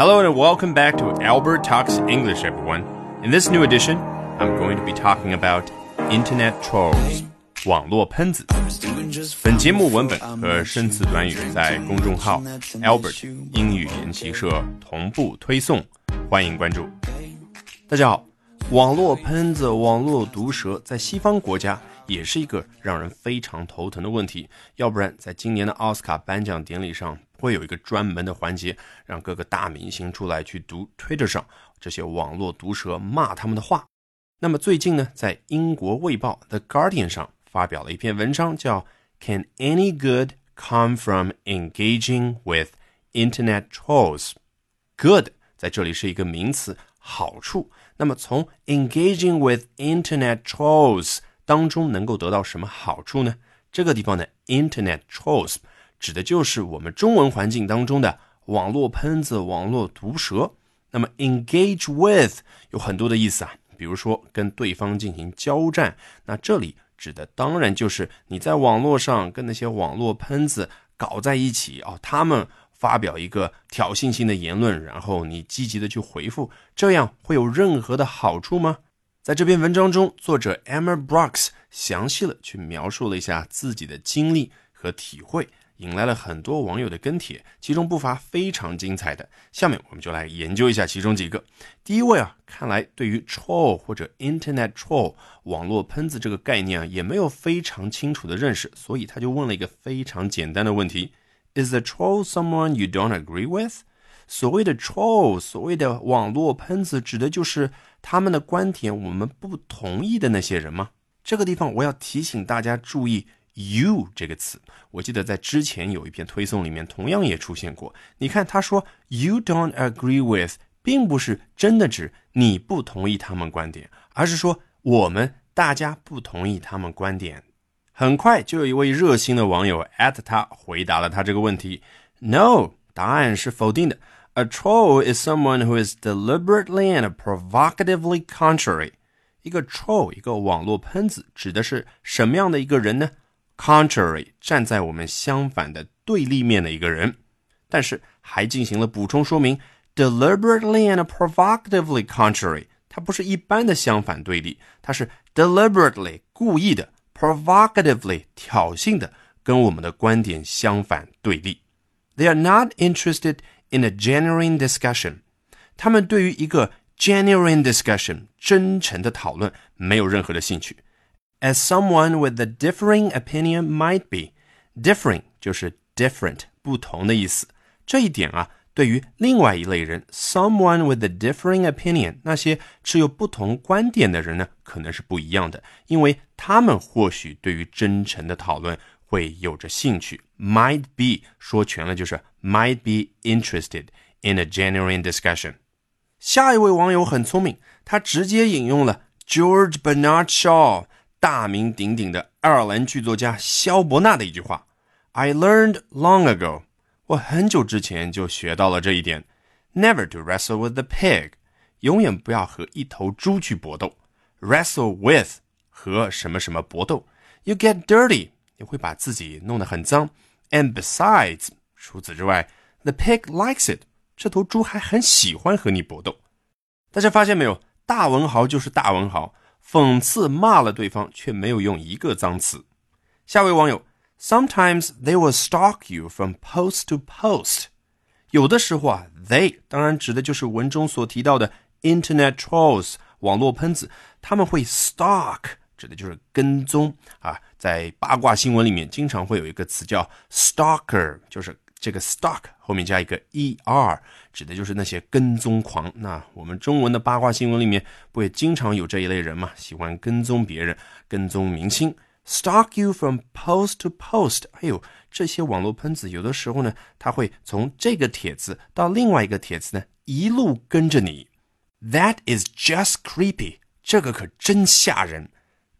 Hello and welcome back to Albert Talks English, everyone. In this new edition, I'm going to be talking about internet trolls. 网络喷子。本节目文本和生词短语在公众号 Albert 英语研习社同步推送，欢迎关注。大家好，网络喷子、网络毒舌在西方国家也是一个让人非常头疼的问题。要不然，在今年的奥斯卡颁奖典礼上，会有一个专门的环节，让各个大明星出来去读 Twitter 上这些网络毒舌骂他们的话。那么最近呢，在英国卫报 The Guardian 上。发表了一篇文章，叫 "Can any good come from engaging with internet trolls?" Good 在这里是一个名词，好处。那么从 engaging with internet trolls 当中能够得到什么好处呢？这个地方的 internet trolls 指的就是我们中文环境当中的网络喷子、网络毒舌。那么 engage with 有很多的意思啊，比如说跟对方进行交战。那这里。指的当然就是你在网络上跟那些网络喷子搞在一起啊，他们发表一个挑衅性的言论，然后你积极的去回复，这样会有任何的好处吗？在这篇文章中，作者 Emma Brooks 详细的去描述了一下自己的经历和体会。引来了很多网友的跟帖，其中不乏非常精彩的。下面我们就来研究一下其中几个。第一位啊，看来对于 troll 或者 internet troll 网络喷子这个概念啊，也没有非常清楚的认识，所以他就问了一个非常简单的问题：Is a troll someone you don't agree with？所谓的 troll，所谓的网络喷子，指的就是他们的观点我们不同意的那些人吗？这个地方我要提醒大家注意。You 这个词，我记得在之前有一篇推送里面同样也出现过。你看，他说 You don't agree with，并不是真的指你不同意他们观点，而是说我们大家不同意他们观点。很快就有一位热心的网友他回答了他这个问题。No，答案是否定的。A troll is someone who is deliberately and provocatively contrary。一个 troll，一个网络喷子，指的是什么样的一个人呢？Contrary，站在我们相反的对立面的一个人，但是还进行了补充说明：deliberately and provocatively contrary，它不是一般的相反对立，它是 deliberately 故意的，provocatively 挑衅的，跟我们的观点相反对立。They are not interested in a genuine discussion，他们对于一个 genuine discussion 真诚的讨论没有任何的兴趣。as someone with a differing opinion might be. Differing 就是 different 不同的意思。这一点啊，对于另外一类人，someone with a differing opinion，那些持有不同观点的人呢，可能是不一样的，因为他们或许对于真诚的讨论会有着兴趣。Might be 说全了就是 might be interested in a genuine discussion。下一位网友很聪明，他直接引用了 George Bernard Shaw。 大名鼎鼎的爱尔兰剧作家肖伯纳的一句话：“I learned long ago，我很久之前就学到了这一点，never to wrestle with the pig，永远不要和一头猪去搏斗，wrestle with 和什么什么搏斗，you get dirty，你会把自己弄得很脏，and besides，除此之外，the pig likes it，这头猪还很喜欢和你搏斗。大家发现没有？大文豪就是大文豪。”讽刺骂了对方，却没有用一个脏词。下位网友，Sometimes they will stalk you from post to post。有的时候啊，they 当然指的就是文中所提到的 Internet trolls 网络喷子，他们会 stalk，指的就是跟踪啊。在八卦新闻里面，经常会有一个词叫 stalker，就是。这个 stalk 后面加一个 er，指的就是那些跟踪狂。那我们中文的八卦新闻里面不也经常有这一类人吗？喜欢跟踪别人，跟踪明星，stalk you from post to post。哎呦，这些网络喷子有的时候呢，他会从这个帖子到另外一个帖子呢，一路跟着你。That is just creepy。这个可真吓人。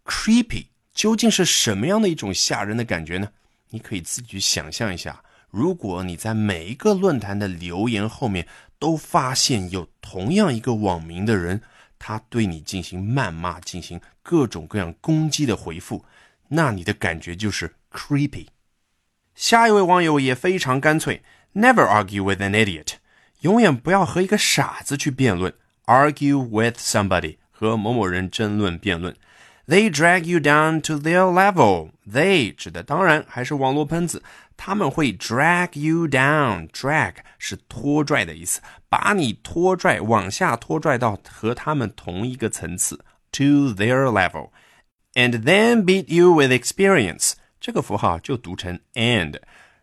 Creepy 究竟是什么样的一种吓人的感觉呢？你可以自己去想象一下。如果你在每一个论坛的留言后面都发现有同样一个网名的人，他对你进行谩骂、进行各种各样攻击的回复，那你的感觉就是 creepy。下一位网友也非常干脆，Never argue with an idiot，永远不要和一个傻子去辩论，argue with somebody，和某某人争论辩论。They drag you down to their level. They 指的当然还是网络喷子，他们会 drag you down. Drag 是拖拽的意思，把你拖拽往下拖拽到和他们同一个层次，to their level. And then beat you with experience. 这个符号就读成 and，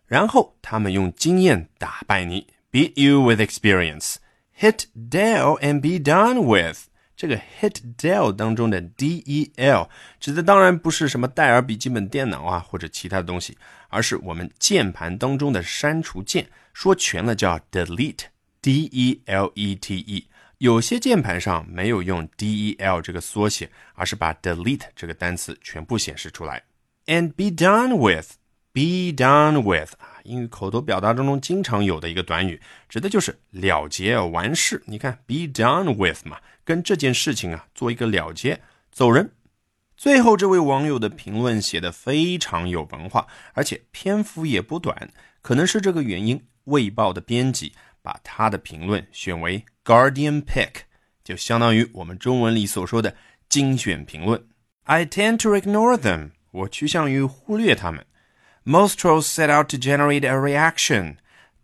然后他们用经验打败你，beat you with experience. Hit Dell and be done with. 这个 hit Dell 当中的 D E L 指的当然不是什么戴尔笔记本电脑啊或者其他的东西，而是我们键盘当中的删除键，说全了叫 delete，D E L E T E。有些键盘上没有用 D E L 这个缩写，而是把 delete 这个单词全部显示出来。And be done with，be done with 啊，英语口头表达当中经常有的一个短语，指的就是了结完事。你看 be done with 嘛。跟这件事情啊做一个了结，走人。最后这位网友的评论写的非常有文化，而且篇幅也不短。可能是这个原因，《卫报》的编辑把他的评论选为 Guardian Pick，就相当于我们中文里所说的精选评论。I tend to ignore them，我趋向于忽略他们。Most trolls set out to generate a reaction，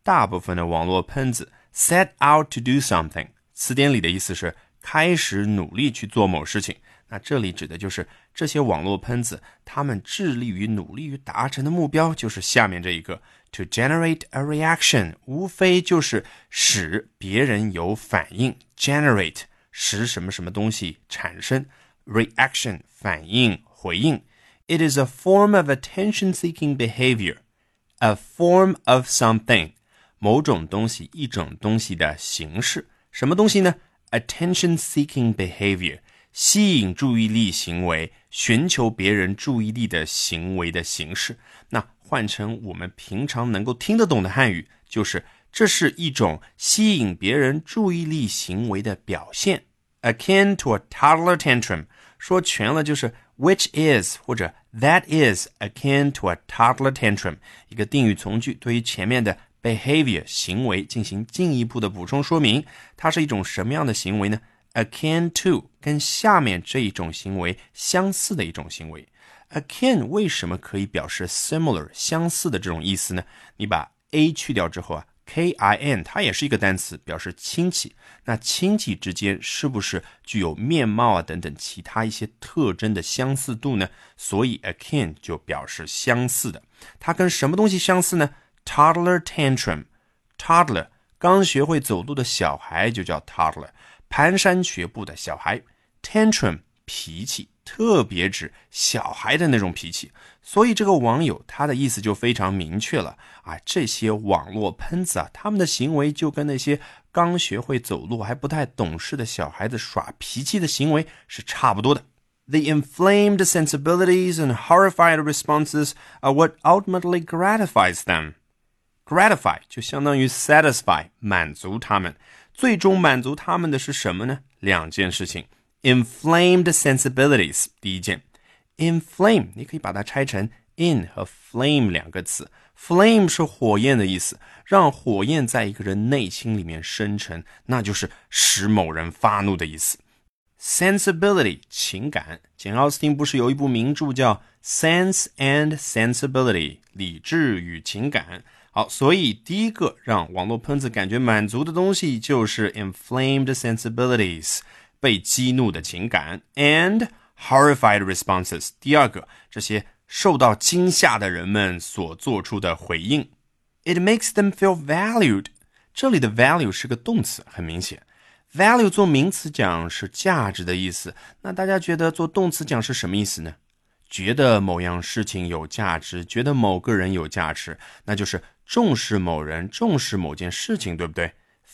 大部分的网络喷子 set out to do something，词典里的意思是。开始努力去做某事情，那这里指的就是这些网络喷子，他们致力于努力于达成的目标就是下面这一个：to generate a reaction，无非就是使别人有反应；generate 使什么什么东西产生；reaction 反应回应。It is a form of attention-seeking behavior，a form of something，某种东西、一种东西的形式。什么东西呢？attention-seeking behavior，吸引注意力行为，寻求别人注意力的行为的形式。那换成我们平常能够听得懂的汉语，就是这是一种吸引别人注意力行为的表现，akin to a toddler tantrum。说全了就是 which is 或者 that is akin to a toddler tantrum，一个定语从句对于前面的。behavior 行为进行进一步的补充说明，它是一种什么样的行为呢？akin to 跟下面这一种行为相似的一种行为。akin 为什么可以表示 similar 相似的这种意思呢？你把 a 去掉之后啊，kin 它也是一个单词，表示亲戚。那亲戚之间是不是具有面貌啊等等其他一些特征的相似度呢？所以 akin 就表示相似的。它跟什么东西相似呢？Toddler tantrum，toddler 刚学会走路的小孩就叫 toddler，蹒跚学步的小孩。tantrum 脾气，特别指小孩的那种脾气。所以这个网友他的意思就非常明确了啊，这些网络喷子啊，他们的行为就跟那些刚学会走路还不太懂事的小孩子耍脾气的行为是差不多的。The inflamed sensibilities and horrified responses are what ultimately gratifies them. gratify 就相当于 satisfy 满足他们，最终满足他们的是什么呢？两件事情，inflamed sensibilities 第一件，inflame 你可以把它拆成 in 和 flame 两个词，flame 是火焰的意思，让火焰在一个人内心里面生成，那就是使某人发怒的意思。sensibility 情感，简奥斯汀不是有一部名著叫《Sense and Sensibility》理智与情感。好，所以第一个让网络喷子感觉满足的东西就是 inflamed sensibilities，被激怒的情感，and horrified responses。第二个，这些受到惊吓的人们所做出的回应，it makes them feel valued。这里的 value 是个动词，很明显，value 做名词讲是价值的意思。那大家觉得做动词讲是什么意思呢？觉得某样事情有价值，觉得某个人有价值，那就是重视某人，重视某件事情，对不对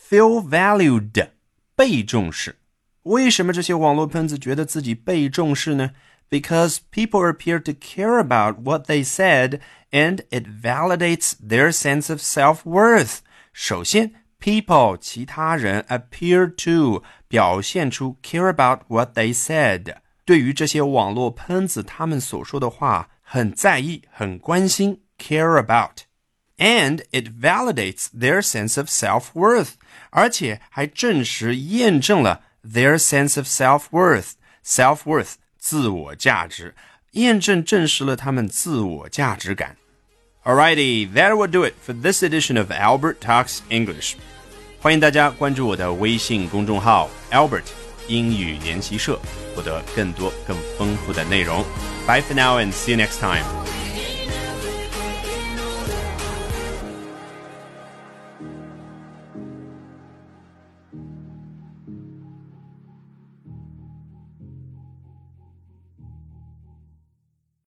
？Feel valued，被重视。为什么这些网络喷子觉得自己被重视呢？Because people appear to care about what they said, and it validates their sense of self-worth。首先，people 其他人 appear to 表现出 care about what they said。对于这些网络喷子，他们所说的话很在意、很关心，care about。 and it validates their sense of self-worth，而且还证实验证了 their sense of self-worth。self-worth 自我价值，验证证实了他们自我价值感。Alrighty, that will do it for this edition of Albert Talks English. 欢迎大家关注我的微信公众号 Albert 英语研习社，获得更多更丰富的内容。Bye for now and see you next time.